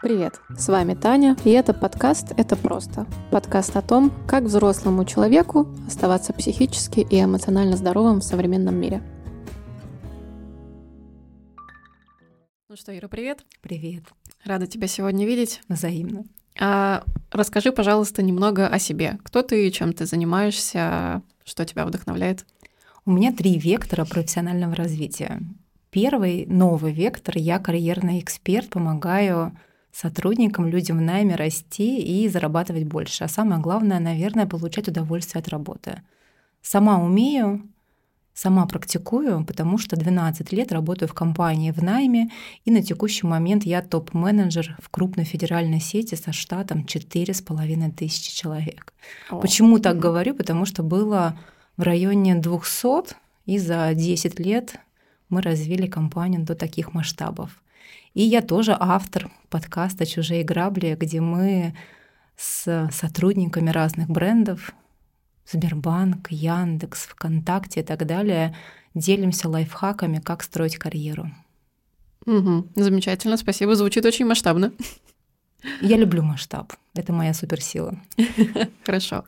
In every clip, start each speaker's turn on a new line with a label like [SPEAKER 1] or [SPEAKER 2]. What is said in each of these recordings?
[SPEAKER 1] Привет, с вами Таня, и это подкаст «Это просто». Подкаст о том, как взрослому человеку оставаться психически и эмоционально здоровым в современном мире. Ну что, Ира, привет.
[SPEAKER 2] Привет.
[SPEAKER 1] Рада тебя сегодня видеть.
[SPEAKER 2] Взаимно.
[SPEAKER 1] А, расскажи, пожалуйста, немного о себе. Кто ты, чем ты занимаешься, что тебя вдохновляет?
[SPEAKER 2] У меня три вектора профессионального развития. Первый новый вектор. Я карьерный эксперт, помогаю сотрудникам, людям в найме расти и зарабатывать больше. А самое главное, наверное, получать удовольствие от работы. Сама умею, сама практикую, потому что 12 лет работаю в компании в найме, и на текущий момент я топ-менеджер в крупной федеральной сети со штатом 4,5 тысячи человек. О. Почему так говорю? Потому что было в районе 200, и за 10 лет мы развили компанию до таких масштабов. И я тоже автор подкаста «Чужие грабли», где мы с сотрудниками разных брендов Сбербанк, Яндекс, ВКонтакте и так далее делимся лайфхаками, как строить карьеру.
[SPEAKER 1] Угу, замечательно, спасибо. Звучит очень масштабно.
[SPEAKER 2] Я люблю масштаб. Это моя суперсила.
[SPEAKER 1] Хорошо.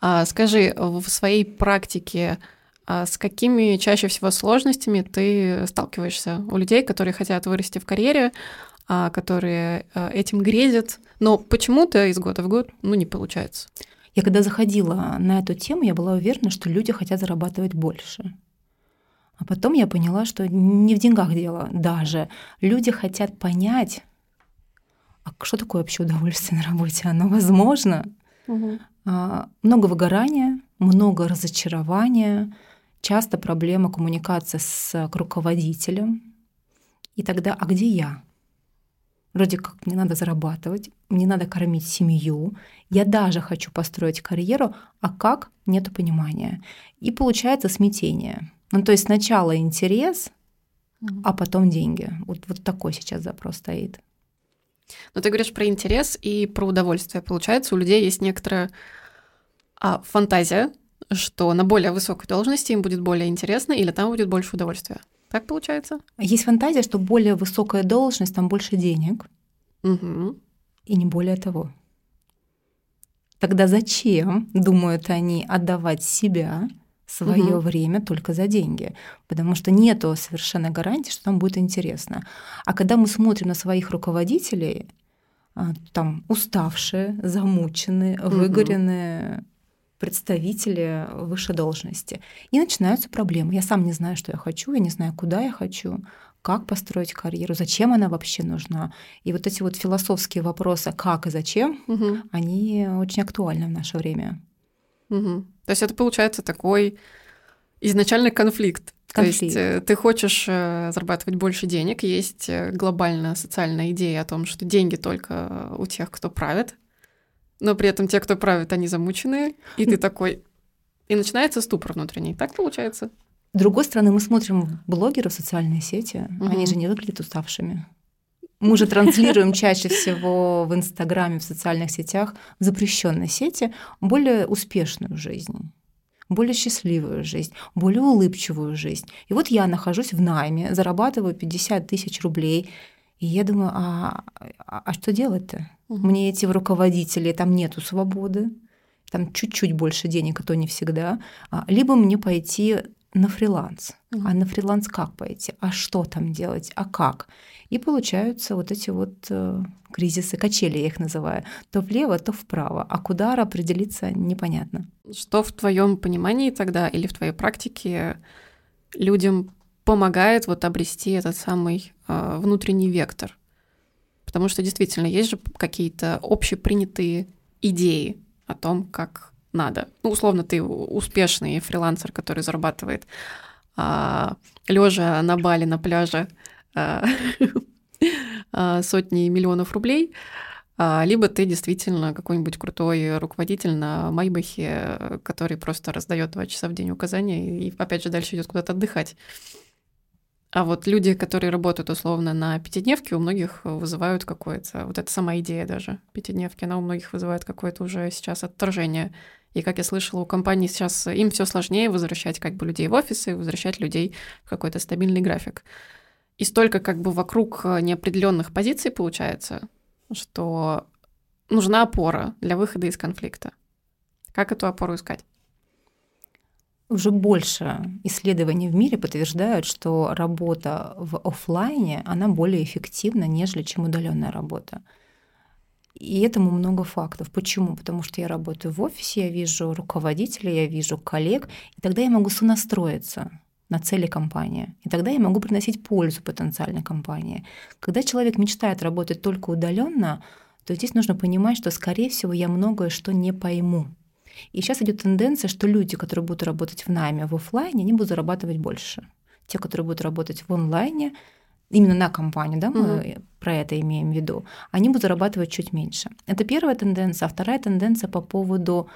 [SPEAKER 1] А, скажи, в своей практике а с какими чаще всего сложностями ты сталкиваешься у людей, которые хотят вырасти в карьере, а, которые а, этим грезят, но почему-то из года в год ну, не получается?
[SPEAKER 2] Я когда заходила на эту тему, я была уверена, что люди хотят зарабатывать больше. А потом я поняла, что не в деньгах дело даже. Люди хотят понять, а что такое вообще удовольствие на работе? Оно возможно? Угу. много выгорания, много разочарования, часто проблема коммуникации с руководителем. И тогда, а где я? Вроде как мне надо зарабатывать, мне надо кормить семью, я даже хочу построить карьеру, а как? Нету понимания. И получается смятение. Ну, то есть сначала интерес, а потом деньги. Вот, вот такой сейчас запрос стоит.
[SPEAKER 1] Но ты говоришь про интерес и про удовольствие. Получается, у людей есть некоторая а, фантазия, что на более высокой должности им будет более интересно или там будет больше удовольствия. Так получается?
[SPEAKER 2] Есть фантазия, что более высокая должность, там больше денег.
[SPEAKER 1] Угу.
[SPEAKER 2] И не более того. Тогда зачем, думают они, отдавать себя, свое угу. время только за деньги? Потому что нету совершенно гарантии, что там будет интересно. А когда мы смотрим на своих руководителей, а, там уставшие, замученные, угу. выгоренные, представители высшей должности. И начинаются проблемы. Я сам не знаю, что я хочу, я не знаю, куда я хочу, как построить карьеру, зачем она вообще нужна. И вот эти вот философские вопросы, как и зачем, угу. они очень актуальны в наше время.
[SPEAKER 1] Угу. То есть это получается такой изначальный конфликт. конфликт. То есть э, ты хочешь э, зарабатывать больше денег, есть э, глобальная социальная идея о том, что деньги только у тех, кто правит, но при этом те, кто правит, они замученные, и ты такой... И начинается ступор внутренний. Так получается?
[SPEAKER 2] С другой стороны, мы смотрим блогеров в социальные сети, угу. они же не выглядят уставшими. Мы же транслируем чаще всего в Инстаграме, в социальных сетях, в запрещенной сети более успешную жизнь более счастливую жизнь, более улыбчивую жизнь. И вот я нахожусь в найме, зарабатываю 50 тысяч рублей, и я думаю, а, а, а что делать-то? Угу. Мне эти руководители, там нету свободы, там чуть-чуть больше денег, а то не всегда. А, либо мне пойти на фриланс. Угу. А на фриланс как пойти? А что там делать? А как? И получаются вот эти вот э, кризисы, качели я их называю. То влево, то вправо. А куда определиться непонятно.
[SPEAKER 1] Что в твоем понимании тогда или в твоей практике людям помогает вот обрести этот самый э, внутренний вектор? Потому что действительно есть же какие-то общепринятые идеи о том, как надо. Ну, условно, ты успешный фрилансер, который зарабатывает а, лежа на бале на пляже а, сотни миллионов рублей, либо ты действительно какой-нибудь крутой руководитель на Майбахе, который просто раздает два часа в день указания и, опять же, дальше идет куда-то отдыхать. А вот люди, которые работают условно на пятидневке, у многих вызывают какое-то, вот эта сама идея даже пятидневки, она у многих вызывает какое-то уже сейчас отторжение. И как я слышала, у компаний сейчас им все сложнее возвращать как бы людей в офисы, возвращать людей в какой-то стабильный график. И столько как бы вокруг неопределенных позиций получается, что нужна опора для выхода из конфликта. Как эту опору искать?
[SPEAKER 2] Уже больше исследований в мире подтверждают, что работа в офлайне она более эффективна, нежели чем удаленная работа. И этому много фактов. Почему? Потому что я работаю в офисе, я вижу руководителя, я вижу коллег, и тогда я могу сонастроиться на цели компании. И тогда я могу приносить пользу потенциальной компании. Когда человек мечтает работать только удаленно, то здесь нужно понимать, что, скорее всего, я многое что не пойму. И сейчас идет тенденция, что люди, которые будут работать в найме в офлайне, они будут зарабатывать больше. Те, которые будут работать в онлайне, именно на компанию, да, мы угу. про это имеем в виду, они будут зарабатывать чуть меньше. Это первая тенденция. А вторая тенденция по поводу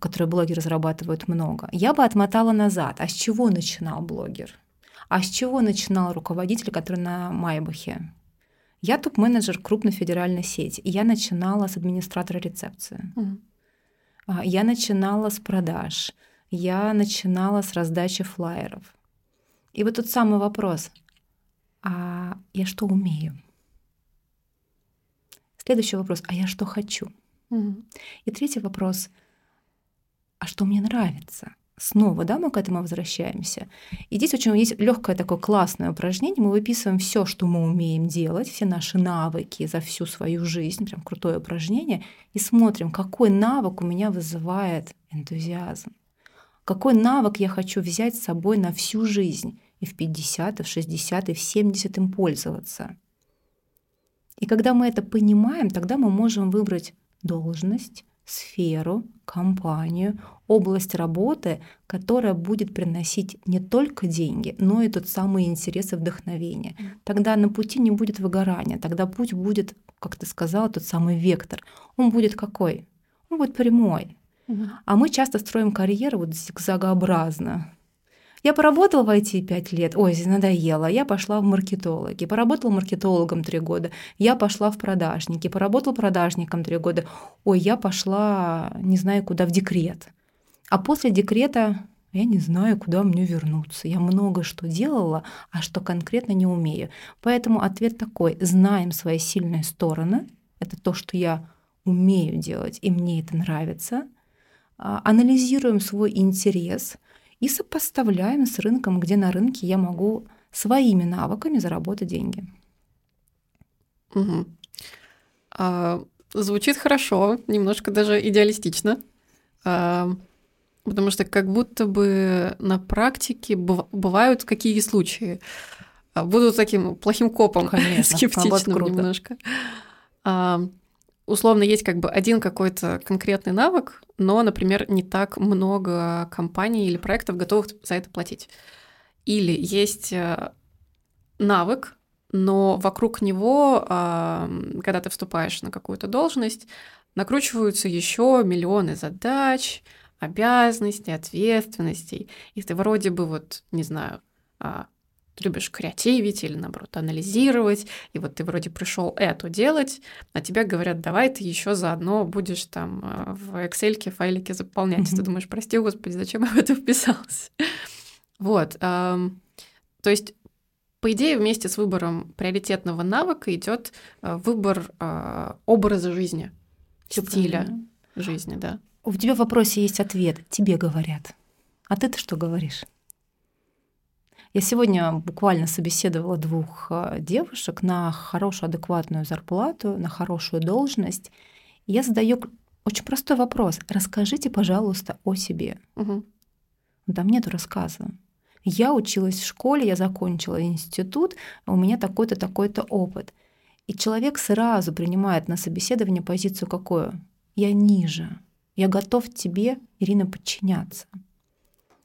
[SPEAKER 2] которые блогеры разрабатывают много. Я бы отмотала назад. А с чего начинал блогер? А с чего начинал руководитель, который на Майбахе? Я топ-менеджер крупной федеральной сети. И я начинала с администратора рецепции. Mm. Я начинала с продаж. Я начинала с раздачи флайеров. И вот тот самый вопрос. А я что умею? Следующий вопрос. А я что хочу? Mm. И третий вопрос — а что мне нравится. Снова, да, мы к этому возвращаемся. И здесь очень есть легкое такое классное упражнение. Мы выписываем все, что мы умеем делать, все наши навыки за всю свою жизнь, прям крутое упражнение, и смотрим, какой навык у меня вызывает энтузиазм. Какой навык я хочу взять с собой на всю жизнь, и в 50, и в 60, и в 70 им пользоваться. И когда мы это понимаем, тогда мы можем выбрать должность, сферу, компанию, область работы, которая будет приносить не только деньги, но и тот самый интерес и вдохновение. Тогда на пути не будет выгорания, тогда путь будет, как ты сказала, тот самый вектор. Он будет какой? Он будет прямой. А мы часто строим карьеру вот зигзагообразно. Я поработала в IT 5 лет, ой, надоело, я пошла в маркетологи, поработала маркетологом 3 года, я пошла в продажники, поработала продажником 3 года, ой, я пошла не знаю куда, в декрет. А после декрета я не знаю, куда мне вернуться. Я много что делала, а что конкретно не умею. Поэтому ответ такой. Знаем свои сильные стороны. Это то, что я умею делать, и мне это нравится. А, анализируем свой интерес, и сопоставляем с рынком, где на рынке я могу своими навыками заработать деньги.
[SPEAKER 1] Угу. А, звучит хорошо, немножко даже идеалистично, а, потому что как будто бы на практике бывают какие случаи. А, буду таким плохим копом, Конечно, скептичным немножко. А, условно есть как бы один какой-то конкретный навык, но, например, не так много компаний или проектов готовых за это платить. Или есть э, навык, но вокруг него, когда ты вступаешь на какую-то должность, накручиваются еще миллионы задач, обязанностей, ответственностей. И ты вроде бы вот, не знаю, а, любишь креативить или, наоборот, анализировать, и вот ты вроде пришел это делать, а тебе говорят, давай ты еще заодно будешь там э, в Excel файлики заполнять. Mm-hmm. Ты думаешь, прости, господи, зачем я в это вписался? Вот. То есть по идее, вместе с выбором приоритетного навыка идет э, выбор э, образа жизни, стиля правильно. жизни, да.
[SPEAKER 2] У тебя в вопросе есть ответ. Тебе говорят. А ты-то что говоришь? Я сегодня буквально собеседовала двух э, девушек на хорошую адекватную зарплату, на хорошую должность. И я задаю очень простой вопрос. Расскажите, пожалуйста, о себе. Угу. Там нету рассказа. Я училась в школе, я закончила институт, у меня такой-то, такой-то опыт. И человек сразу принимает на собеседование позицию какую? Я ниже. Я готов тебе, Ирина, подчиняться.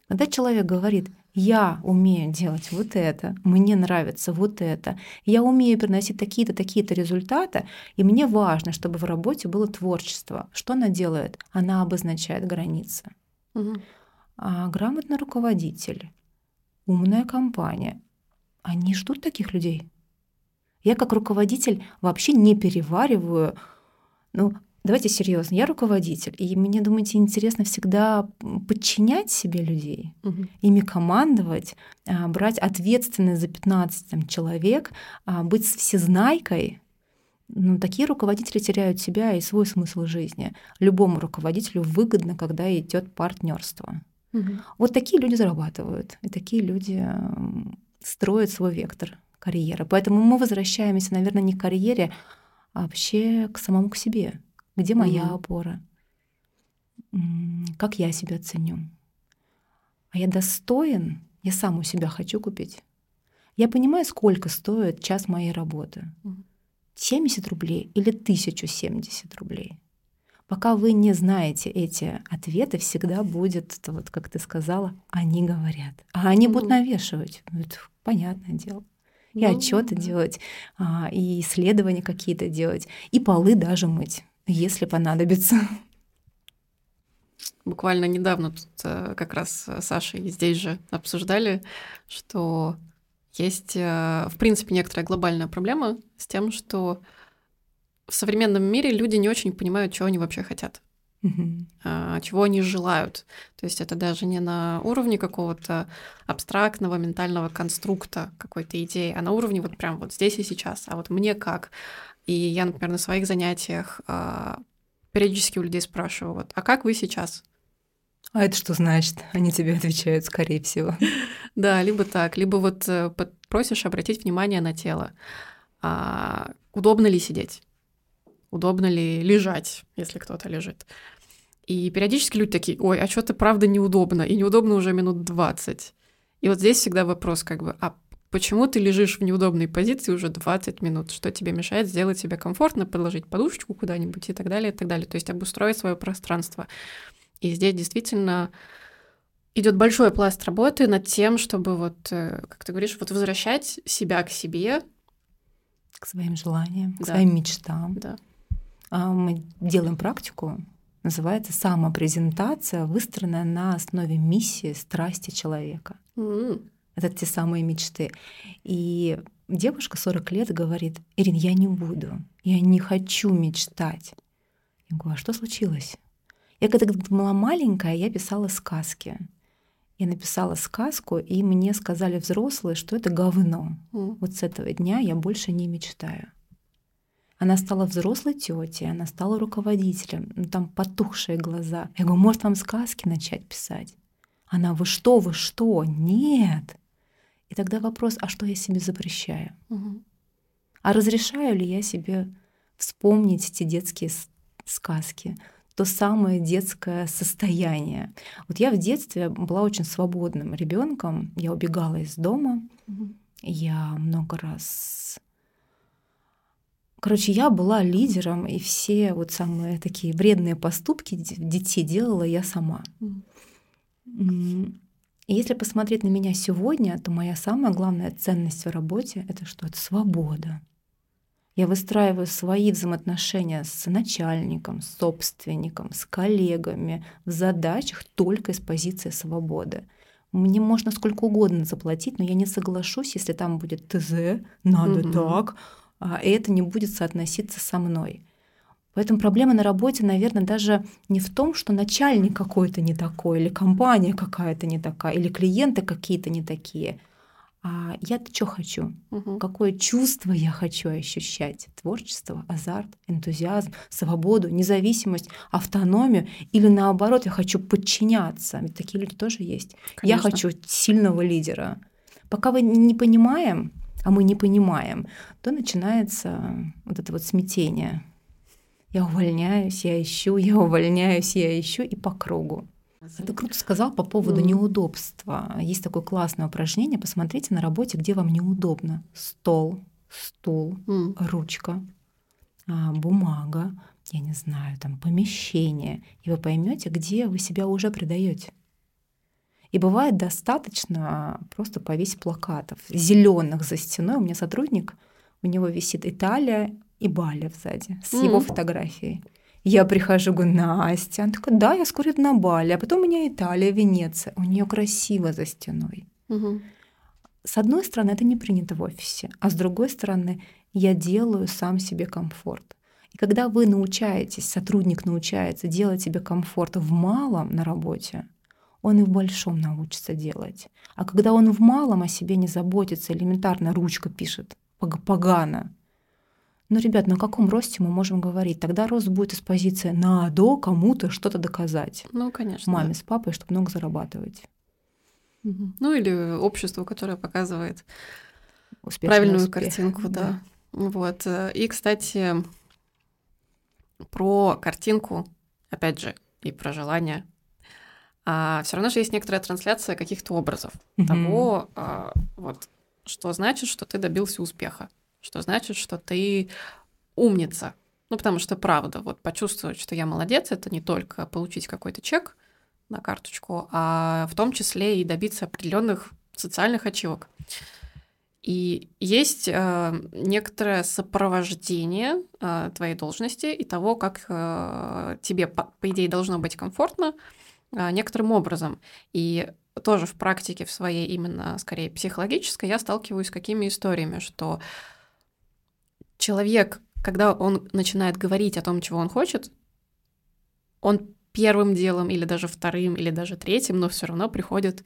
[SPEAKER 2] Когда человек говорит, я умею делать вот это, мне нравится вот это, я умею приносить такие-то, такие-то результаты, и мне важно, чтобы в работе было творчество. Что она делает? Она обозначает границы. Угу. А грамотный руководитель, умная компания, они ждут таких людей. Я как руководитель вообще не перевариваю ну, Давайте серьезно. Я руководитель, и мне, думаете, интересно всегда подчинять себе людей, угу. ими командовать, а, брать ответственность за 15 там, человек, а, быть всезнайкой. Ну, такие руководители теряют себя и свой смысл жизни. Любому руководителю выгодно, когда идет партнерство.
[SPEAKER 1] Мгм.
[SPEAKER 2] Вот такие люди зарабатывают, и такие люди строят свой вектор карьеры. Поэтому мы возвращаемся, наверное, не к карьере, а вообще к самому к себе. Где моя
[SPEAKER 1] Мгм.
[SPEAKER 2] опора? Как я себя ценю? А я достоин? Я сам у себя хочу купить? Я понимаю, сколько стоит час моей работы?
[SPEAKER 1] Мгм.
[SPEAKER 2] 70 рублей или 1070 рублей? Пока вы не знаете эти ответы, всегда будет, вот как ты сказала, они говорят. А они будут
[SPEAKER 1] Мгм.
[SPEAKER 2] навешивать. Ну, Это понятное дело. И
[SPEAKER 1] Ну,
[SPEAKER 2] отчеты делать, а, и исследования какие-то делать, и полы даже мыть, если понадобится.
[SPEAKER 1] Буквально недавно тут э, как раз с Сашей здесь же обсуждали, что есть, э, в принципе, некоторая глобальная проблема с тем, что в современном мире люди не очень понимают, чего они вообще хотят, а, чего они желают. То есть это даже не на уровне какого-то абстрактного ментального конструкта какой-то идеи, а на уровне вот прям вот здесь и сейчас. А вот мне как? И я, например, на своих занятиях а, периодически у людей спрашиваю, вот, а как вы сейчас?
[SPEAKER 2] А это что значит? Они тебе отвечают, скорее всего.
[SPEAKER 1] Да, либо так, либо вот э, просишь обратить внимание на тело. А, удобно ли сидеть? Удобно ли лежать, если кто-то лежит? И периодически люди такие, ой, а что-то правда неудобно, и неудобно уже минут 20. И вот здесь всегда вопрос как бы, а почему ты лежишь в неудобной позиции уже 20 минут? Что тебе мешает сделать себе комфортно, подложить подушечку куда-нибудь и так далее, и так далее. То есть обустроить свое пространство. И здесь действительно идет большой пласт работы над тем, чтобы вот, э, как ты говоришь, вот возвращать себя к себе.
[SPEAKER 2] К своим желаниям, к
[SPEAKER 1] Да.
[SPEAKER 2] своим мечтам.
[SPEAKER 1] Да.
[SPEAKER 2] А Мы делаем практику, называется самопрезентация, выстроенная на основе миссии, страсти человека.
[SPEAKER 1] М,
[SPEAKER 2] Это те самые мечты. И девушка 40 лет говорит, Ирин, я не буду, я не хочу мечтать. Я говорю, а что случилось? Я когда была маленькая, я писала сказки. Я написала сказку, и мне сказали взрослые, что это говно.
[SPEAKER 1] м,
[SPEAKER 2] Вот с этого дня я больше не мечтаю. Она стала взрослой тетей, она стала руководителем, ну, там потухшие глаза. Я говорю, может, вам сказки начать писать? Она, вы что, вы что? Нет. И тогда вопрос, а что я себе запрещаю?
[SPEAKER 1] мгм.
[SPEAKER 2] А разрешаю ли я себе вспомнить эти детские сказки, то самое детское состояние? Вот я в детстве была очень свободным ребенком, я убегала из дома,
[SPEAKER 1] Мгм.
[SPEAKER 2] я много раз... Короче, я была лидером, и все вот самые такие вредные поступки детей делала я сама.
[SPEAKER 1] М.
[SPEAKER 2] И если посмотреть на меня сегодня, то моя самая главная ценность в работе — это что? Это свобода. Я выстраиваю свои взаимоотношения с начальником, с собственником, с коллегами в задачах только из позиции свободы. Мне можно сколько угодно заплатить, но я не соглашусь, если там будет ТЗ, надо
[SPEAKER 1] Мгм.
[SPEAKER 2] так, а, и это не будет соотноситься со мной. Поэтому проблема на работе, наверное, даже не в том, что начальник какой-то не такой, или компания какая-то не такая, или клиенты какие-то не такие. А я-то что хочу?
[SPEAKER 1] Мгм.
[SPEAKER 2] Какое чувство я хочу ощущать? Творчество, азарт, энтузиазм, свободу, независимость, автономию? Или наоборот, я хочу подчиняться? Ведь такие люди тоже есть. Я
[SPEAKER 1] Конечно.
[SPEAKER 2] хочу сильного лидера. Пока мы не понимаем, а мы не понимаем, то начинается вот это вот смятение. Я увольняюсь, я ищу, я увольняюсь, я ищу, и по кругу. Ты круто сказал по поводу
[SPEAKER 1] Мгм.
[SPEAKER 2] неудобства. Есть такое классное упражнение. Посмотрите на работе, где вам неудобно. Стол, стул, ручка, а, бумага, я не знаю, там помещение. И вы поймете, где вы себя уже предаете. И бывает достаточно просто повесить плакатов зеленых за стеной. У меня сотрудник, у него висит Италия и Бали сзади с его
[SPEAKER 1] М.
[SPEAKER 2] фотографией. Я прихожу, говорю, Настя. Она такая, да, я скоро иду на Бали. А потом у меня Италия, Венеция. У нее красиво за стеной.
[SPEAKER 1] Мгм.
[SPEAKER 2] С одной стороны, это не принято в офисе, а с другой стороны, я делаю сам себе комфорт. И когда вы научаетесь, сотрудник научается делать себе комфорт в малом на работе, он и в большом научится делать. А когда он в малом о себе не заботится, элементарно ручка пишет пог- погано, Ну, ребят, на каком росте мы можем говорить? Тогда рост будет из позиции «надо кому-то что-то доказать».
[SPEAKER 1] Ну, конечно.
[SPEAKER 2] Маме
[SPEAKER 1] да.
[SPEAKER 2] с папой, чтобы много зарабатывать.
[SPEAKER 1] Ну, или обществу, которое показывает
[SPEAKER 2] Успешный
[SPEAKER 1] правильную
[SPEAKER 2] успех.
[SPEAKER 1] картинку, да. Вот. э, И, кстати, про картинку, опять же, и про желание. А все равно же есть некоторая трансляция каких-то образов
[SPEAKER 2] Мгм.
[SPEAKER 1] того, а, вот, что значит, что ты добился успеха, что значит, что ты умница. Ну, потому что, правда, вот почувствовать, что я молодец, это не только получить какой-то чек на карточку, а в том числе и добиться определенных социальных ачивок. И есть э, некоторое сопровождение э, твоей должности и того, как э, тебе, по, по идее, должно быть комфортно э, некоторым образом. И тоже в практике в своей именно, скорее, психологической я сталкиваюсь с какими историями, что человек, когда он начинает говорить о том, чего он хочет, он первым делом или даже вторым или даже третьим, но все равно приходит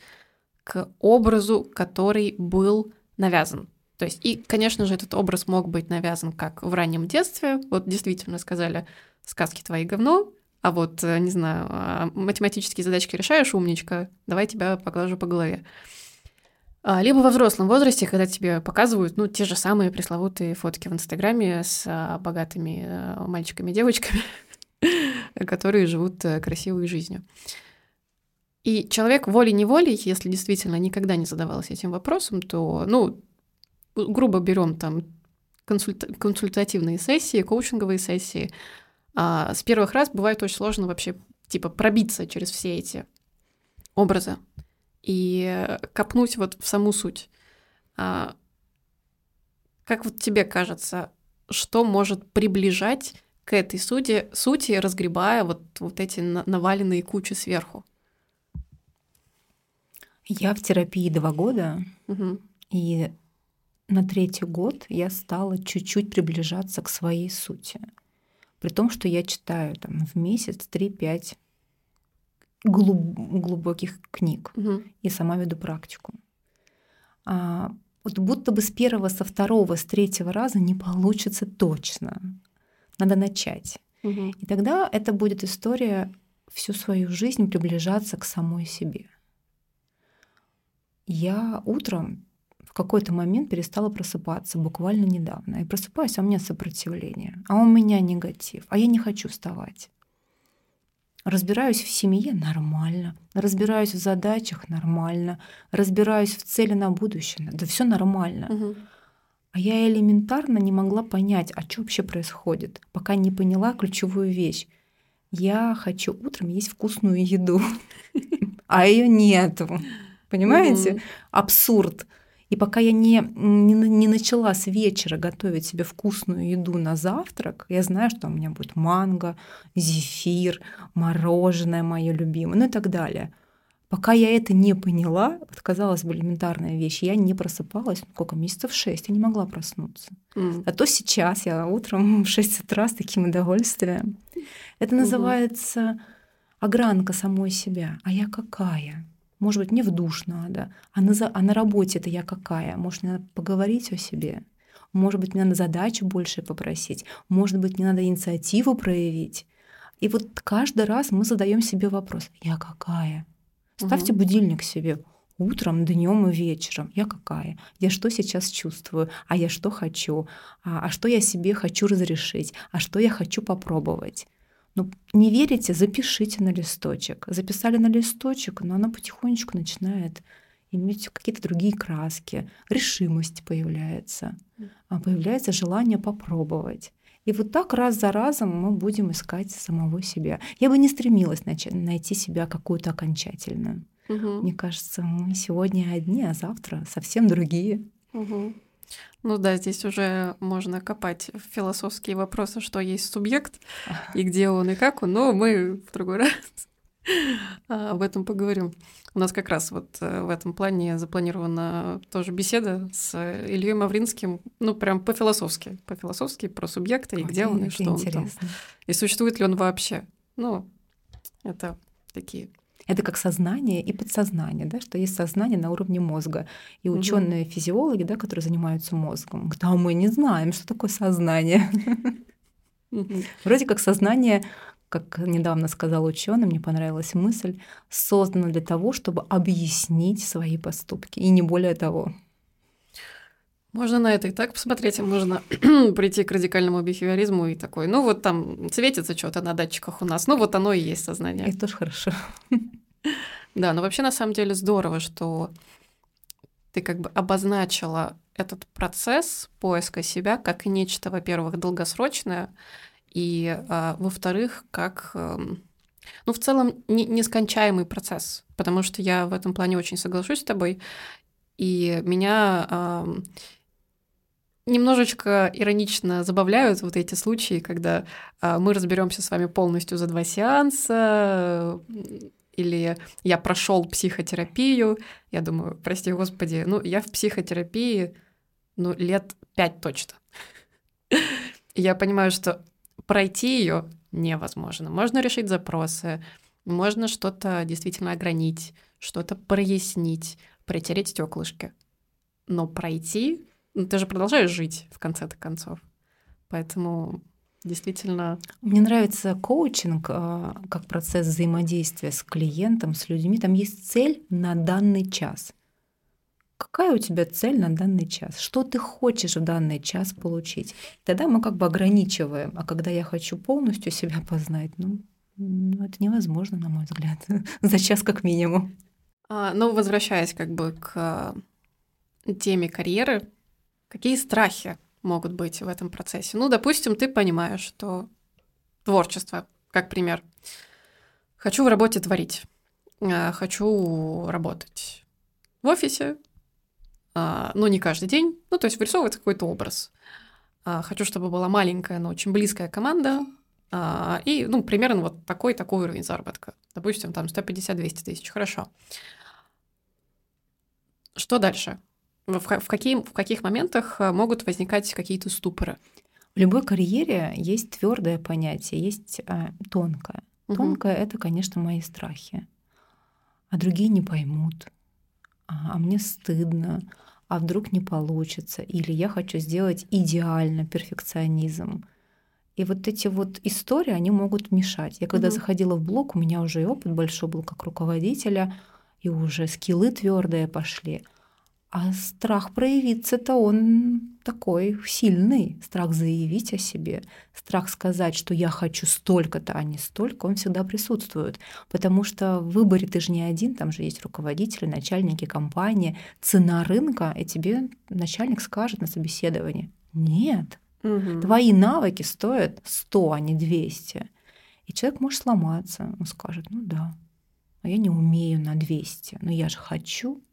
[SPEAKER 1] к образу, который был навязан. То есть, и, конечно же, этот образ мог быть навязан как в раннем детстве. Вот действительно сказали, сказки твои говно, а вот, э, не знаю, а, математические задачки решаешь, умничка, давай тебя поглажу по голове. А, Либо во взрослом возрасте, когда тебе показывают, ну, те же самые пресловутые фотки в Инстаграме с а, богатыми а, мальчиками и девочками, которые живут э, красивой жизнью. И человек волей-неволей, если действительно никогда не задавался этим вопросом, то, ну, грубо берем там консульта- консультативные сессии, коучинговые сессии, а с первых раз бывает очень сложно вообще типа пробиться через все эти образы и копнуть вот в саму суть. А, как вот тебе кажется, что может приближать к этой сути, сути разгребая вот, вот эти на- наваленные кучи сверху?
[SPEAKER 2] Я в терапии два года,
[SPEAKER 1] Мгм.
[SPEAKER 2] и на третий год я стала чуть-чуть приближаться к своей сути. При том, что я читаю там в месяц 3-5 глуб- глубоких книг
[SPEAKER 1] Мгм.
[SPEAKER 2] и сама веду практику. А, вот будто бы с первого, со второго, с третьего раза не получится точно. Надо начать.
[SPEAKER 1] Мгм.
[SPEAKER 2] И тогда это будет история всю свою жизнь приближаться к самой себе. Я утром в какой-то момент перестала просыпаться, буквально недавно. И просыпаюсь, а у меня сопротивление, а у меня негатив, а я не хочу вставать. Разбираюсь в семье нормально, разбираюсь в задачах нормально, разбираюсь в цели на будущее. Да все нормально.
[SPEAKER 1] Мгм.
[SPEAKER 2] А я элементарно не могла понять, а что вообще происходит, пока не поняла ключевую вещь. Я хочу утром есть вкусную еду, а ее нету. Понимаете? Абсурд. И пока я не, не, не начала с вечера готовить себе вкусную еду на завтрак, я знаю, что у меня будет манго, зефир, мороженое мое любимое, ну и так далее. Пока я это не поняла, вот казалось бы элементарная вещь, я не просыпалась, ну, сколько, месяцев шесть, я не могла проснуться.
[SPEAKER 1] М.
[SPEAKER 2] А то сейчас я утром в 6 утра с таким удовольствием. Это называется огранка самой себя. А я какая? Может быть, мне в душ надо. А на, за- а на работе это я какая? Может, мне надо поговорить о себе? Может быть, мне надо задачу больше попросить? Может быть, мне надо инициативу проявить? И вот каждый раз мы задаем себе вопрос: я какая? Ставьте
[SPEAKER 1] Мгм.
[SPEAKER 2] будильник себе утром, днем и вечером. Я какая? Я что сейчас чувствую? А я что хочу? А, а что я себе хочу разрешить? А что я хочу попробовать? Ну, не верите, запишите на листочек. Записали на листочек, но она потихонечку начинает иметь какие-то другие краски, решимость появляется, а появляется желание попробовать. И вот так раз за разом мы будем искать самого себя. Я бы не стремилась начать, найти себя какую-то окончательную.
[SPEAKER 1] Мгм.
[SPEAKER 2] Мне кажется, мы сегодня одни, а завтра совсем другие.
[SPEAKER 1] Мгм. Ну да, здесь уже можно копать философские вопросы, что есть субъект и где он и как он, но мы в другой раз а, об этом поговорим. У нас как раз вот э, в этом плане запланирована тоже беседа с Ильей Мавринским, ну прям по-философски, по-философски про субъекта и где он и что он там. И существует ли он вообще. Ну, это такие
[SPEAKER 2] Это как сознание и подсознание, да, что есть сознание на уровне мозга. И ученые физиологи, да, которые занимаются мозгом, говорят, а мы не знаем, что такое сознание. Вроде как сознание, как недавно сказал ученый, мне понравилась мысль, создано для того, чтобы объяснить свои поступки, и не более того.
[SPEAKER 1] Можно на это и так посмотреть, а можно прийти к радикальному бихевиоризму и такой, ну вот там светится что-то на датчиках у нас, ну вот оно и есть сознание.
[SPEAKER 2] Это тоже хорошо.
[SPEAKER 1] Да, но вообще на самом деле здорово, что ты как бы обозначила этот процесс поиска себя как нечто, во-первых, долгосрочное, и, а, во-вторых, как, эм, ну, в целом, не, нескончаемый процесс, потому что я в этом плане очень соглашусь с тобой, и меня э, немножечко иронично забавляют вот эти случаи, когда э, мы разберемся с вами полностью за два сеанса, или я прошел психотерапию. Я думаю, прости господи, ну я в психотерапии ну, лет пять точно. Я понимаю, что пройти ее невозможно. Можно решить запросы, можно что-то действительно огранить, что-то прояснить, притереть стеклышки. Но пройти ну, ты же продолжаешь жить в конце-то концов. Поэтому действительно...
[SPEAKER 2] Мне нравится коучинг а, как процесс взаимодействия с клиентом, с людьми. Там есть цель на данный час. Какая у тебя цель на данный час? Что ты хочешь в данный час получить? Тогда мы как бы ограничиваем. А когда я хочу полностью себя познать, ну, ну это невозможно, на мой взгляд. За час как минимум.
[SPEAKER 1] А, ну, возвращаясь как бы к теме карьеры, Какие страхи могут быть в этом процессе? Ну, допустим, ты понимаешь, что творчество, как пример. Хочу в работе творить. А, хочу работать в офисе, а, но не каждый день. Ну, то есть вырисовывать какой-то образ. А, хочу, чтобы была маленькая, но очень близкая команда. И, ну, примерно вот такой-такой уровень заработка. Допустим, там 150-200 тысяч. Хорошо. Что дальше? В, в, какие, в каких моментах э, могут возникать какие-то ступоры?
[SPEAKER 2] В любой карьере есть твердое понятие, есть а, тонкое. Угу. Тонкое это, конечно, мои страхи. А другие не поймут. А, а мне стыдно. А вдруг не получится? Или я хочу сделать идеально, перфекционизм. И вот эти вот истории, они могут мешать. Я когда угу. заходила в блог, у меня уже и опыт большой был как руководителя, и уже скиллы твердые пошли. А страх проявиться-то он такой сильный. Страх заявить о себе, страх сказать, что я хочу столько-то, а не столько, он всегда присутствует. Потому что в выборе ты же не один, там же есть руководители, начальники компании, цена рынка, и тебе начальник скажет на собеседовании, нет, угу. твои навыки стоят 100, а не 200. И человек может сломаться, он скажет, ну да, а я не умею на 200, но я же хочу,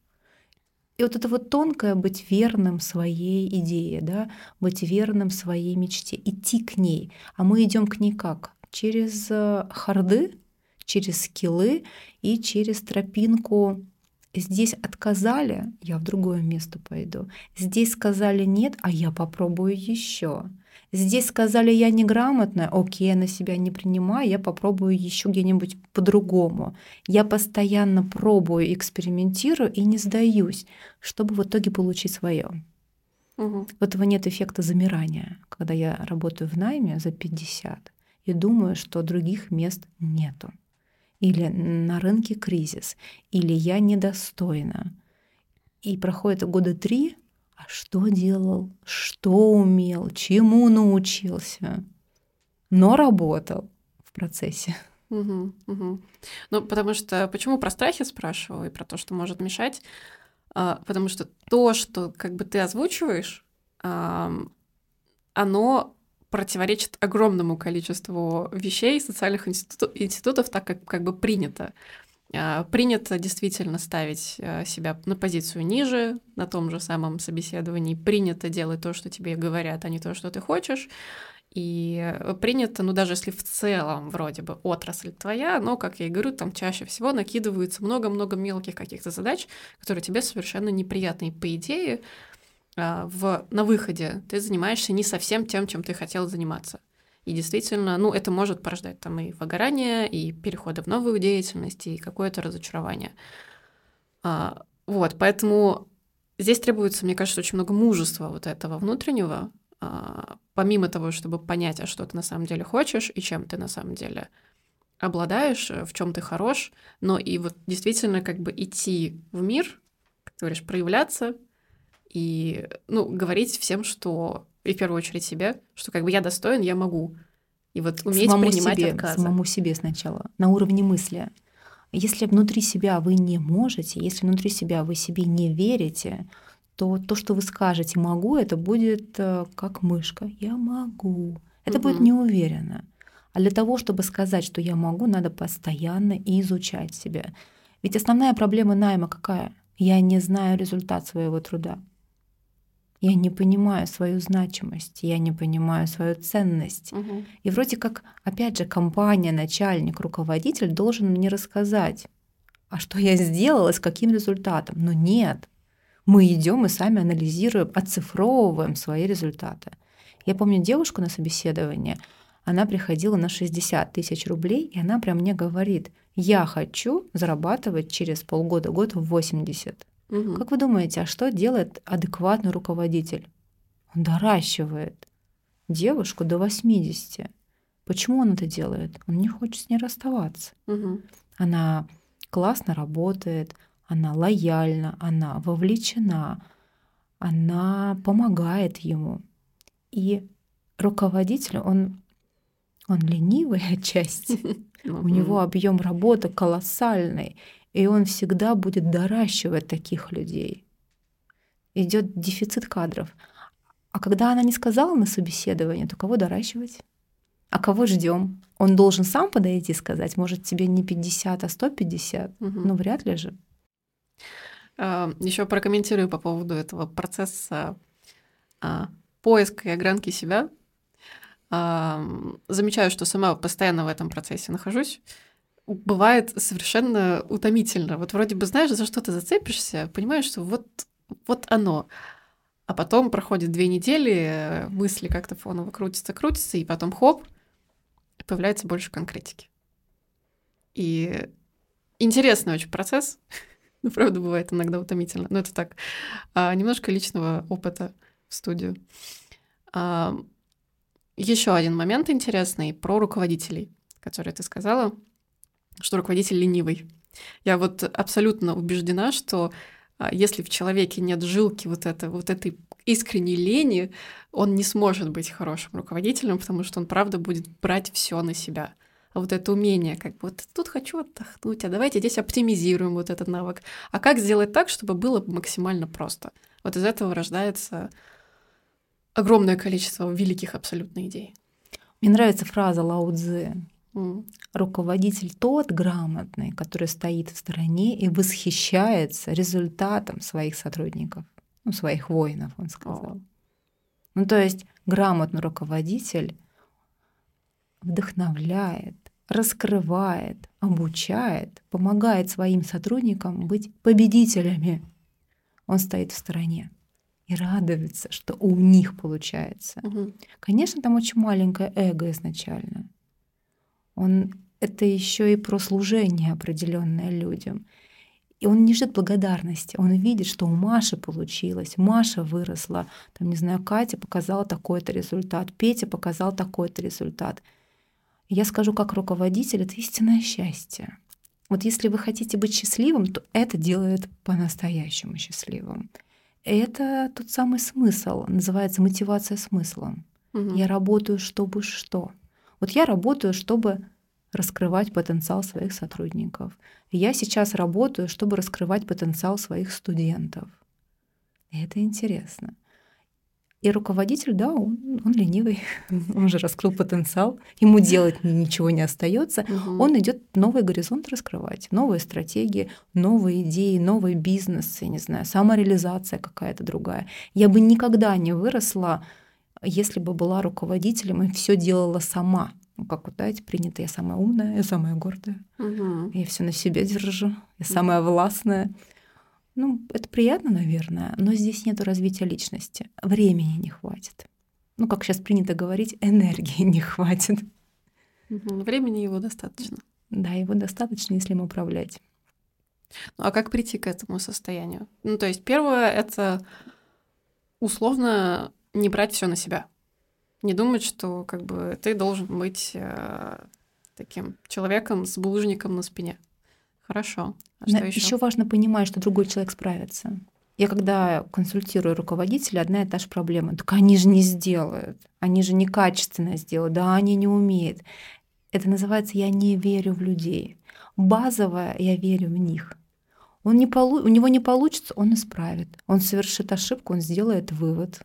[SPEAKER 2] и вот это вот тонкое быть верным своей идее, да, быть верным своей мечте, идти к ней. А мы идем к ней как? Через э, харды, через скиллы и через тропинку Здесь отказали, я в другое место пойду. Здесь сказали нет, а я попробую еще. Здесь сказали, я неграмотная, окей, я на себя не принимаю, я попробую еще где-нибудь по-другому. Я постоянно пробую, экспериментирую и не сдаюсь, чтобы в итоге получить свое. Угу. У этого нет эффекта замирания, когда я работаю в найме за 50 и думаю, что других мест нету. Или на рынке кризис, или я недостойна. И проходит года три, а что делал, что умел, чему научился, но работал в процессе.
[SPEAKER 1] Угу, угу. Ну, потому что почему про страхи спрашиваю и про то, что может мешать? А, потому что то, что как бы ты озвучиваешь, а, оно противоречит огромному количеству вещей социальных институтов, институтов так как как бы принято. А, принято действительно ставить а, себя на позицию ниже на том же самом собеседовании. Принято делать то, что тебе говорят, а не то, что ты хочешь. И принято, ну даже если в целом вроде бы отрасль твоя, но, как я и говорю, там чаще всего накидывается много-много мелких каких-то задач, которые тебе совершенно неприятны. И по идее, а, в, на выходе ты занимаешься не совсем тем, чем ты хотел заниматься. И действительно, ну, это может порождать там и выгорание, и переходы в новую деятельность, и какое-то разочарование. А, вот, поэтому здесь требуется, мне кажется, очень много мужества вот этого внутреннего, а, помимо того, чтобы понять, а что ты на самом деле хочешь и чем ты на самом деле обладаешь, в чем ты хорош, но и вот действительно как бы идти в мир, как ты говоришь, проявляться и, ну, говорить всем, что и в первую очередь себе, что как бы я достоин, я могу. И вот уметь самому принимать
[SPEAKER 2] себе,
[SPEAKER 1] отказы.
[SPEAKER 2] Самому себе сначала, на уровне мысли. Если внутри себя вы не можете, если внутри себя вы себе не верите, то то, что вы скажете «могу», это будет э, как мышка. «Я могу». Это угу. будет неуверенно. А для того, чтобы сказать, что я могу, надо постоянно изучать себя. Ведь основная проблема найма какая? Я не знаю результат своего труда. Я не понимаю свою значимость, я не понимаю свою ценность. Угу. И вроде как, опять же, компания, начальник, руководитель должен мне рассказать, а что я сделала, с каким результатом. Но нет, мы идем и сами анализируем, оцифровываем свои результаты. Я помню девушку на собеседовании, она приходила на 60 тысяч рублей, и она прям мне говорит, я хочу зарабатывать через полгода-год в 80. Угу. Как вы думаете, а что делает адекватный руководитель? Он доращивает девушку до 80. Почему он это делает? Он не хочет с ней расставаться. Угу. Она классно работает, она лояльна, она вовлечена, она помогает ему. И руководитель, он он ленивый отчасти. У него объем работы колоссальный, и он всегда будет доращивать таких людей. Идет дефицит кадров. А когда она не сказала на собеседовании, то кого доращивать? А кого ждем? Он должен сам подойти и сказать, может, тебе не 50, а 150? Угу. Ну, вряд ли же.
[SPEAKER 1] А, Еще прокомментирую по поводу этого процесса а, поиска и огранки себя замечаю, что сама постоянно в этом процессе нахожусь, бывает совершенно утомительно. Вот вроде бы знаешь, за что ты зацепишься, понимаешь, что вот, вот оно. А потом проходит две недели, мысли как-то фоново крутятся, крутятся, и потом хоп, появляется больше конкретики. И интересный очень процесс. ну, правда, бывает иногда утомительно. Но это так. А, немножко личного опыта в студию. А, еще один момент интересный про руководителей, который ты сказала, что руководитель ленивый. Я вот абсолютно убеждена, что а, если в человеке нет жилки вот, это, вот этой искренней лени, он не сможет быть хорошим руководителем, потому что он, правда, будет брать все на себя. А вот это умение, как бы вот тут хочу отдохнуть, а давайте здесь оптимизируем вот этот навык. А как сделать так, чтобы было максимально просто? Вот из этого рождается огромное количество великих абсолютно идей.
[SPEAKER 2] Мне нравится фраза Лао. Руководитель тот грамотный, который стоит в стороне и восхищается результатом своих сотрудников, ну, своих воинов, он сказал. Ну, то есть грамотный руководитель вдохновляет, раскрывает, обучает, помогает своим сотрудникам быть победителями. Он стоит в стороне и радуется, что у них получается. Угу. Конечно, там очень маленькое эго изначально. Он это еще и про служение определенное людям. И он не ждет благодарности. Он видит, что у Маши получилось. Маша выросла. Там, не знаю, Катя показала такой-то результат. Петя показал такой-то результат. И я скажу, как руководитель, это истинное счастье. Вот если вы хотите быть счастливым, то это делает по-настоящему счастливым. Это тот самый смысл, называется мотивация смыслом. Угу. Я работаю, чтобы что. Вот я работаю, чтобы раскрывать потенциал своих сотрудников. Я сейчас работаю, чтобы раскрывать потенциал своих студентов. И это интересно. И руководитель, да, он, он ленивый, он же раскрыл потенциал, ему делать ничего не остается, угу. он идет новый горизонт раскрывать, новые стратегии, новые идеи, новый бизнес, я не знаю, самореализация какая-то другая. Я бы никогда не выросла, если бы была руководителем и все делала сама. Ну, как вот, знаете, принято, я самая умная, я самая гордая, угу. я все на себе держу, я самая властная. Ну, это приятно, наверное, но здесь нет развития личности. Времени не хватит. ну, как сейчас принято говорить, энергии не хватит.
[SPEAKER 1] Времени его достаточно.
[SPEAKER 2] Да, его достаточно, если им управлять.
[SPEAKER 1] Ну, а как прийти к этому состоянию? Ну, то есть первое — это условно не брать все на себя. Не думать, что как бы ты должен быть э, таким человеком с булыжником на спине. Хорошо.
[SPEAKER 2] А что еще? еще важно понимать, что другой человек справится. Я когда консультирую руководителя, одна и та же проблема. Так они же не сделают. Они же некачественно сделают. Да, они не умеют. Это называется «я не верю в людей». Базовое «я верю в них». Он не полу... У него не получится, он исправит. Он совершит ошибку, он сделает вывод.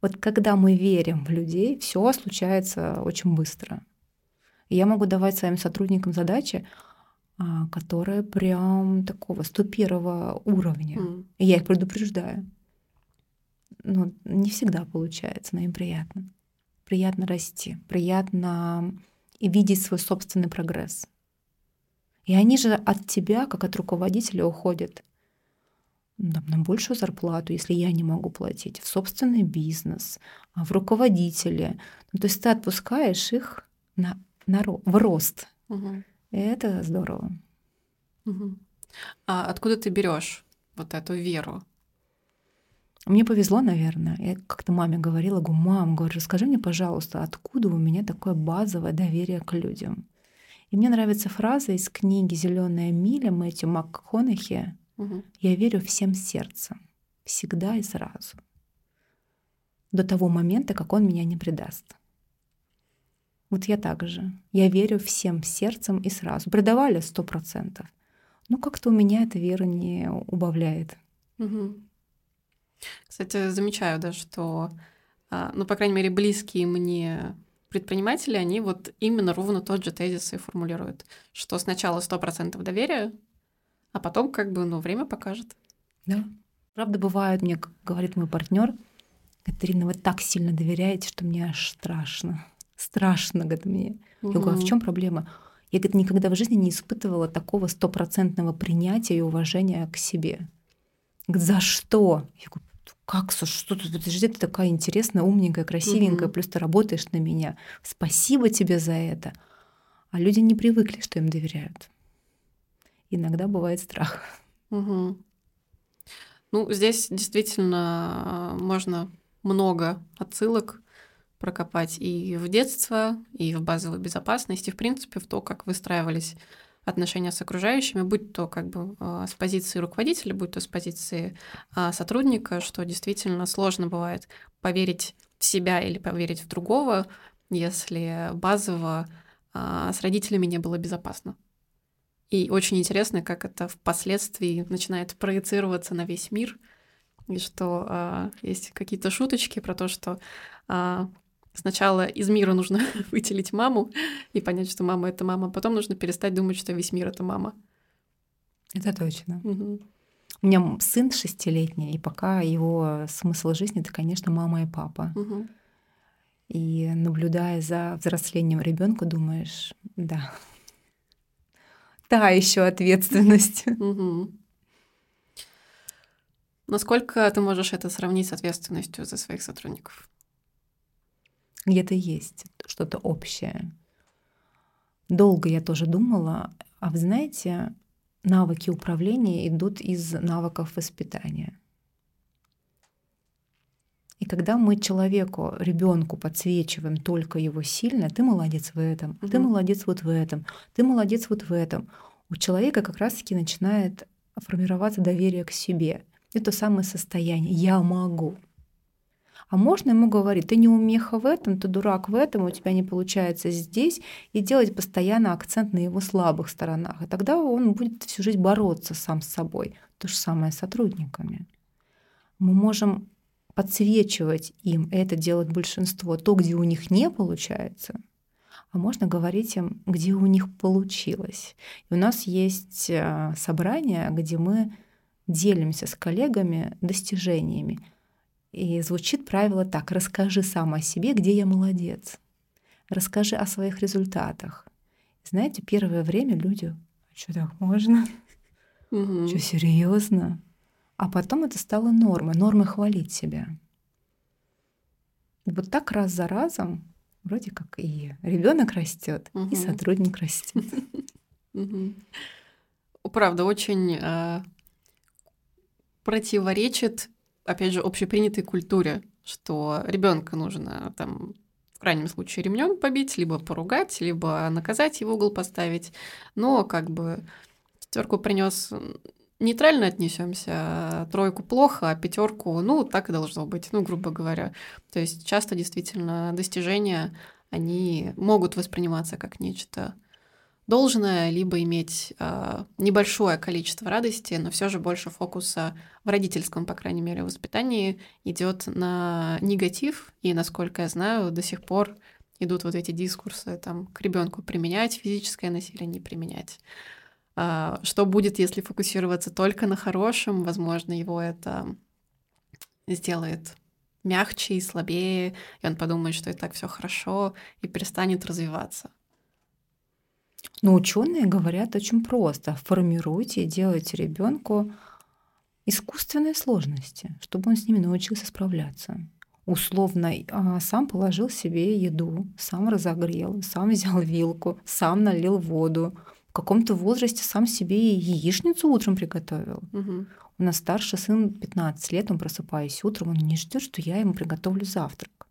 [SPEAKER 2] Вот когда мы верим в людей, все случается очень быстро. И я могу давать своим сотрудникам задачи, а, которые прям такого 101 уровня. Mm. И я их предупреждаю. Но не всегда получается, но им приятно. Приятно расти, приятно и видеть свой собственный прогресс. И они же от тебя, как от руководителя, уходят на большую зарплату, если я не могу платить, в собственный бизнес, а в руководители. Ну, то есть ты отпускаешь их на, на, в рост. Угу. И это здорово.
[SPEAKER 1] Угу. А откуда ты берешь вот эту веру?
[SPEAKER 2] Мне повезло, наверное. Я как-то маме говорила, говорю, мам, говорю, расскажи мне, пожалуйста, откуда у меня такое базовое доверие к людям? И мне нравится фраза из книги «Зеленая миля» Мэтью МакКонахи угу. «Я верю всем сердцем, всегда и сразу, до того момента, как он меня не предаст». Вот я так же. Я верю всем сердцем и сразу. Предавали сто процентов. Но как-то у меня эта вера не убавляет.
[SPEAKER 1] Угу. Кстати, замечаю, да, что, а, ну, по крайней мере, близкие мне предприниматели, они вот именно ровно тот же тезис и формулируют, что сначала 100% доверия, а потом как бы, ну, время покажет.
[SPEAKER 2] Да. Правда, бывает, мне говорит мой партнер, Катерина, вы так сильно доверяете, что мне аж страшно. Страшно, говорит мне. Угу. Я говорю, а в чем проблема? Я, говорит, никогда в жизни не испытывала такого стопроцентного принятия и уважения к себе. Говорит, за что? Я говорю, как, что ты, подожди, ты такая интересная, умненькая, красивенькая, угу. плюс ты работаешь на меня. Спасибо тебе за это. А люди не привыкли, что им доверяют. Иногда бывает страх.
[SPEAKER 1] Угу. Ну, здесь действительно а, можно много отсылок прокопать и в детство, и в базовую безопасность, и, в принципе, в то, как выстраивались отношения с окружающими, будь то как бы а, с позиции руководителя, будь то с позиции а, сотрудника, что действительно сложно бывает поверить в себя или поверить в другого, если базово с родителями не было безопасно. И очень интересно, как это впоследствии начинает проецироваться на весь мир, и что э, есть какие-то шуточки про то, что э, Сначала из мира нужно выделить маму и понять, что мама — это мама. Потом нужно перестать думать, что весь мир — это мама.
[SPEAKER 2] Это точно. Угу. У меня сын шестилетний, и пока его смысл жизни — это, конечно, мама и папа. Угу. И наблюдая за взрослением ребенка, думаешь, да, та еще ответственность.
[SPEAKER 1] Угу. Насколько ты можешь это сравнить с ответственностью за своих сотрудников?
[SPEAKER 2] где-то есть что-то общее. Долго я тоже думала, а вы знаете, навыки управления идут из навыков воспитания. И когда мы человеку, ребенку подсвечиваем только его сильно, ты молодец в этом, угу. ты молодец вот в этом, ты молодец вот в этом, у человека как раз-таки начинает формироваться доверие к себе. Это самое состояние «я могу». А можно ему говорить, ты не умеха в этом, ты дурак в этом, у тебя не получается здесь, и делать постоянно акцент на его слабых сторонах. И тогда он будет всю жизнь бороться сам с собой. То же самое с сотрудниками. Мы можем подсвечивать им, это делать большинство, то, где у них не получается, а можно говорить им, где у них получилось. И у нас есть э, собрание, где мы делимся с коллегами достижениями. И звучит правило так. Расскажи сам о себе, где я молодец. Расскажи о своих результатах. Знаете, первое время люди, а что так можно? Угу. Что серьезно? А, потом это стало нормой, нормой хвалить себя. Вот так раз за разом вроде как и ребенок растет, угу. и сотрудник растет.
[SPEAKER 1] Правда, очень э, противоречит, опять же, общепринятой культуре, что ребенка нужно там в крайнем случае ремнем побить, либо поругать, либо наказать его угол поставить. Но как бы четверку принес нейтрально отнесемся, а тройку плохо, а пятерку, ну, так и должно быть, ну, грубо говоря. То есть часто действительно достижения, они могут восприниматься как нечто должное, либо иметь э, небольшое количество радости, но все же больше фокуса в родительском, по крайней мере, воспитании идет на негатив. И, насколько я знаю, до сих пор идут вот эти дискурсы там к ребенку применять физическое насилие, не применять. А, что будет, если фокусироваться только на хорошем? Возможно, его это сделает мягче и слабее, и он подумает, что и так все хорошо, и перестанет развиваться.
[SPEAKER 2] Но ученые говорят очень просто: формируйте и делайте ребенку искусственные сложности, чтобы он с ними научился справляться. Условно, а, сам положил себе еду, сам разогрел, сам взял вилку, сам налил воду. В каком-то возрасте сам себе яичницу утром приготовил. Угу. У нас старший сын 15 лет, он просыпаясь утром, он не ждет, что я ему приготовлю завтрак.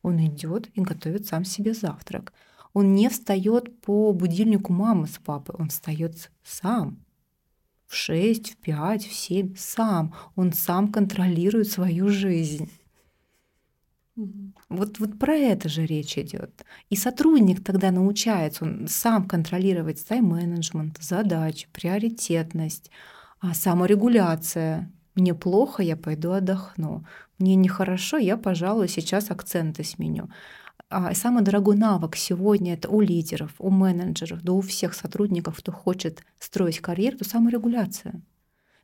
[SPEAKER 2] Он идет и готовит сам себе завтрак. Он не встает по будильнику мамы с папой, он встает сам. В 6, в 5, в 7, сам. Он сам контролирует свою жизнь. Вот, вот про это же речь идет. И сотрудник тогда научается, он сам контролировать тайм-менеджмент, задачи, приоритетность, а саморегуляция. Мне плохо, я пойду отдохну. Мне нехорошо, я, пожалуй, сейчас акценты сменю. А самый дорогой навык сегодня это у лидеров, у менеджеров, да у всех сотрудников, кто хочет строить карьеру, это саморегуляция.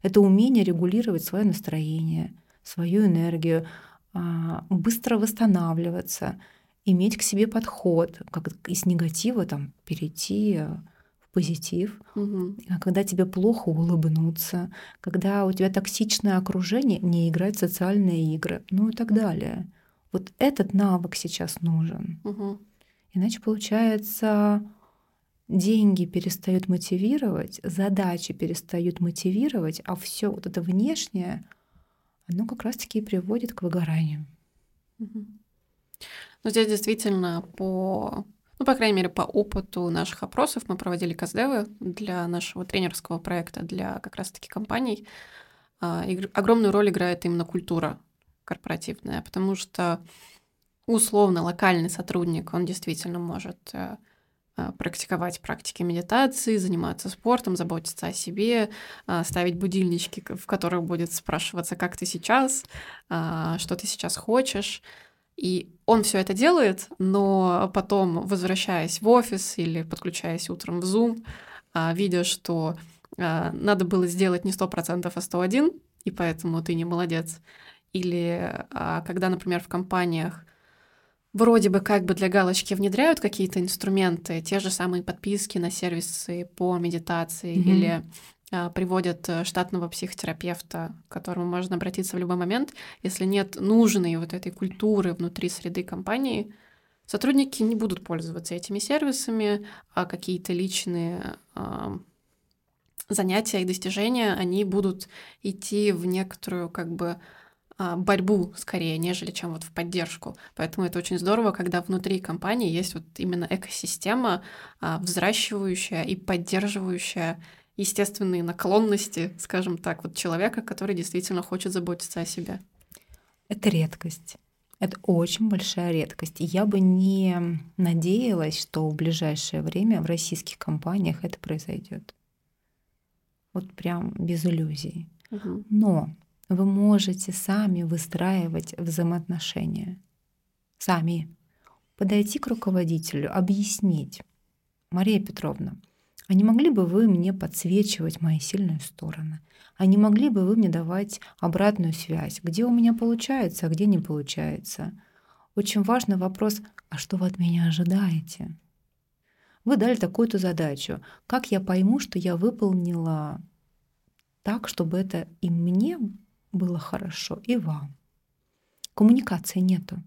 [SPEAKER 2] Это умение регулировать свое настроение, свою энергию, быстро восстанавливаться, иметь к себе подход, как из негатива там перейти в позитив, угу. когда тебе плохо улыбнуться, когда у тебя токсичное окружение, не играть в социальные игры, ну и так далее. Вот этот навык сейчас нужен. Угу. Иначе получается, деньги перестают мотивировать, задачи перестают мотивировать, а все вот это внешнее, оно как раз-таки и приводит к выгоранию.
[SPEAKER 1] Угу. Ну, здесь действительно по, ну, по крайней мере, по опыту наших опросов мы проводили каздевы для нашего тренерского проекта, для как раз-таки компаний. А, огромную роль играет именно культура корпоративная, потому что условно локальный сотрудник, он действительно может э, практиковать практики медитации, заниматься спортом, заботиться о себе, э, ставить будильнички, в которых будет спрашиваться, как ты сейчас, что ты сейчас хочешь. И он все это делает, но потом, возвращаясь в офис или подключаясь утром в Zoom, видя, что надо было сделать не 100%, а 101, и поэтому ты не молодец, или а, когда, например, в компаниях вроде бы как бы для галочки внедряют какие-то инструменты, те же самые подписки на сервисы по медитации mm-hmm. или а, приводят э, штатного психотерапевта, к которому можно обратиться в любой момент. Если нет нужной вот этой культуры внутри среды компании, сотрудники не будут пользоваться этими сервисами, а какие-то личные а, занятия и достижения, они будут идти в некоторую как бы борьбу скорее, нежели чем вот в поддержку. Поэтому это очень здорово, когда внутри компании есть вот именно экосистема, а, взращивающая и поддерживающая естественные наклонности, скажем так, вот человека, который действительно хочет заботиться о себе.
[SPEAKER 2] Это редкость. Это очень большая редкость. И я бы не надеялась, что в ближайшее время в российских компаниях это произойдет. Вот прям без иллюзий. Угу. Но вы можете сами выстраивать взаимоотношения. Сами. Подойти к руководителю, объяснить. Мария Петровна, а не могли бы вы мне подсвечивать мои сильные стороны? А не могли бы вы мне давать обратную связь, где у меня получается, а где не получается? Очень важный вопрос, а что вы от меня ожидаете? Вы дали такую-то задачу. Как я пойму, что я выполнила так, чтобы это и мне было хорошо, и вам. Коммуникации нету.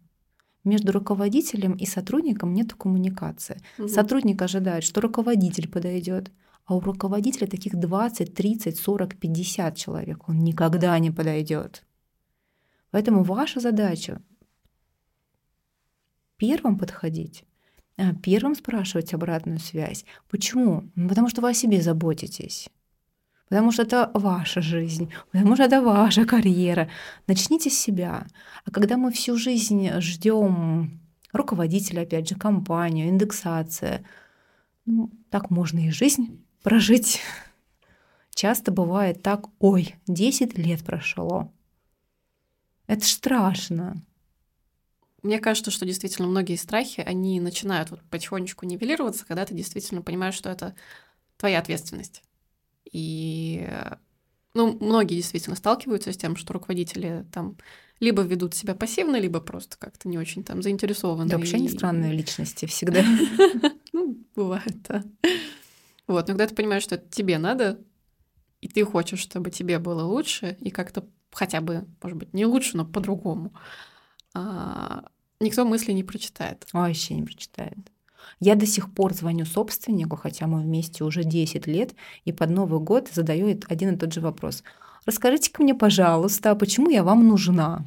[SPEAKER 2] между руководителем и сотрудником нет коммуникации. Угу. Сотрудник ожидает, что руководитель подойдет, а у руководителя таких 20, 30, 40, 50 человек. Он никогда не подойдет. Поэтому ваша задача первым подходить, а первым спрашивать обратную связь. Почему? Потому что вы о себе заботитесь. Потому что это ваша жизнь, потому что это ваша карьера. Начните с себя. А когда мы всю жизнь ждем руководителя, опять же, компанию, индексация, ну, так можно и жизнь прожить. Часто бывает так, ой, 10 лет прошло. Это страшно.
[SPEAKER 1] Мне кажется, что действительно многие страхи, они начинают вот потихонечку нивелироваться, когда ты действительно понимаешь, что это твоя ответственность. И ну, многие действительно сталкиваются с тем, что руководители там либо ведут себя пассивно, либо просто как-то не очень там заинтересованы.
[SPEAKER 2] Да, вообще и... не странные личности всегда.
[SPEAKER 1] Ну, бывает, да. Вот, но когда ты понимаешь, что это тебе надо, и ты хочешь, чтобы тебе было лучше, и как-то хотя бы, может быть, не лучше, но по-другому, а, никто мысли не прочитает.
[SPEAKER 2] Вообще не прочитает. Я до сих пор звоню собственнику, хотя мы вместе уже 10 лет, и под Новый год задаю один и тот же вопрос. Расскажите-ка мне, пожалуйста, почему я вам нужна?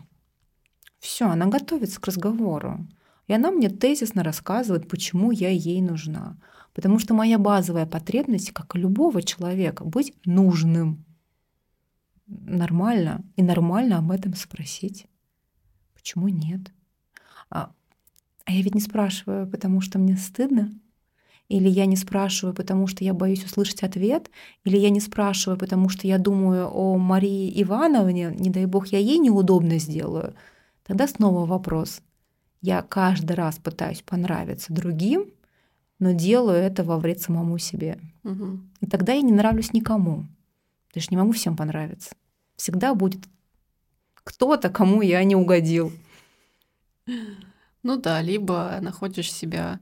[SPEAKER 2] Все, она готовится к разговору. И она мне тезисно рассказывает, почему я ей нужна. Потому что моя базовая потребность, как и любого человека, быть нужным. Нормально. И нормально об этом спросить. Почему нет? А, я ведь не спрашиваю, потому что мне стыдно. Или я не спрашиваю, потому что я боюсь услышать ответ, или я не спрашиваю, потому что я думаю о Марии Ивановне, не дай бог, я ей неудобно сделаю. Тогда снова вопрос. Я каждый раз пытаюсь понравиться другим, но делаю это во вред самому себе. Угу. И тогда я не нравлюсь никому. Я же не могу всем понравиться. Всегда будет кто-то, кому я не угодил.
[SPEAKER 1] Ну да, либо находишь себя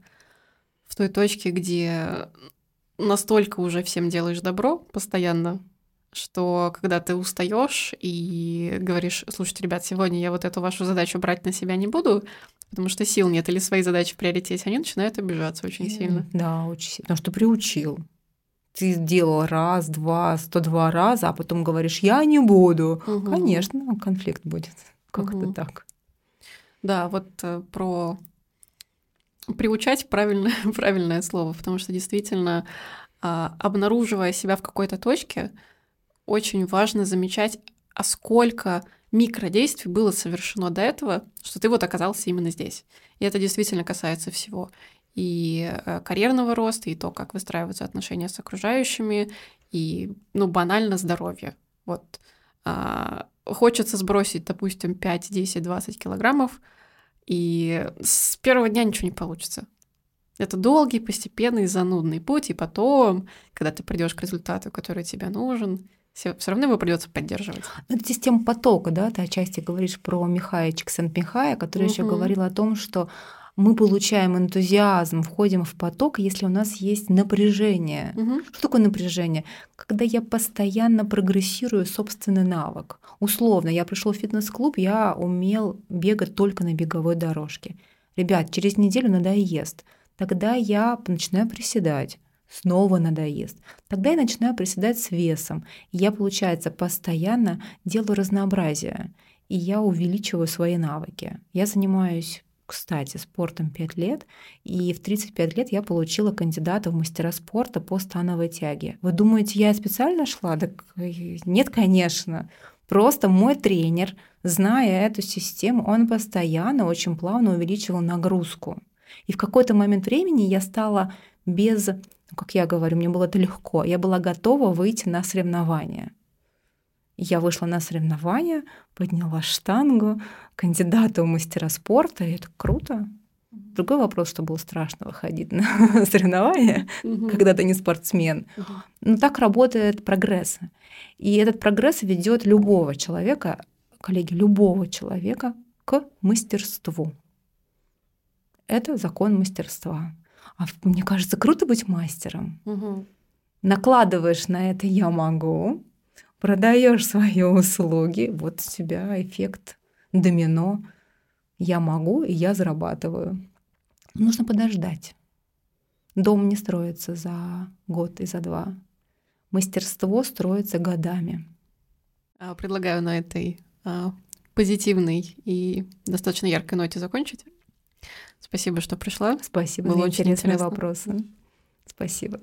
[SPEAKER 1] в той точке, где настолько уже всем делаешь добро постоянно, что когда ты устаешь и говоришь, слушайте, ребят, сегодня я вот эту вашу задачу брать на себя не буду, потому что сил нет или свои задачи в приоритете, они начинают обижаться очень сильно.
[SPEAKER 2] Да, очень сильно. Потому что приучил. Ты сделал раз, два, сто два раза, а потом говоришь, я не буду. Угу. Конечно, конфликт будет. Как-то угу. так.
[SPEAKER 1] Да, вот э, про приучать правильное, правильное слово, потому что действительно, а, обнаруживая себя в какой-то точке, очень важно замечать, а сколько микродействий было совершено до этого, что ты вот оказался именно здесь. И это действительно касается всего. И э, карьерного роста, и то, как выстраиваются отношения с окружающими, и, ну, банально здоровье. Вот. Хочется сбросить, допустим, 5, 10, 20 килограммов, и с первого дня ничего не получится. Это долгий, постепенный, занудный путь, и потом, когда ты придешь к результату, который тебе нужен, все, все равно его придется поддерживать.
[SPEAKER 2] Ну, это система потока, да, ты отчасти говоришь про Михая Чиксент-Михая, который угу. еще говорил о том, что мы получаем энтузиазм, входим в поток, если у нас есть напряжение. Угу. Что такое напряжение? Когда я постоянно прогрессирую собственный навык. Условно, я пришел в фитнес-клуб, я умел бегать только на беговой дорожке. Ребят, через неделю надоест. Тогда я начинаю приседать снова надоест. Тогда я начинаю приседать с весом. И я, получается, постоянно делаю разнообразие. И я увеличиваю свои навыки. Я занимаюсь кстати, спортом 5 лет, и в 35 лет я получила кандидата в мастера спорта по становой тяге. Вы думаете, я специально шла? Так э, нет, конечно. Просто мой тренер, зная эту систему, он постоянно очень плавно увеличивал нагрузку. И в какой-то момент времени я стала без ну, как я говорю, мне было это легко. Я была готова выйти на соревнования. Я вышла на соревнования, подняла штангу, кандидата в мастера спорта, и это круто. Другой вопрос, что было страшно выходить на соревнования, угу. когда ты не спортсмен. Угу. Но так работает прогресс. И этот прогресс ведет любого человека, коллеги, любого человека к мастерству. Это закон мастерства. А мне кажется, круто быть мастером. Угу. Накладываешь на это я могу, продаешь свои услуги, вот у тебя эффект домино. Я могу, и я зарабатываю. Нужно подождать. Дом не строится за год и за два. Мастерство строится годами.
[SPEAKER 1] А, предлагаю на этой а, позитивной и достаточно яркой ноте закончить. Спасибо, что пришла.
[SPEAKER 2] Спасибо Было за очень интересные интересно. вопросы. Спасибо.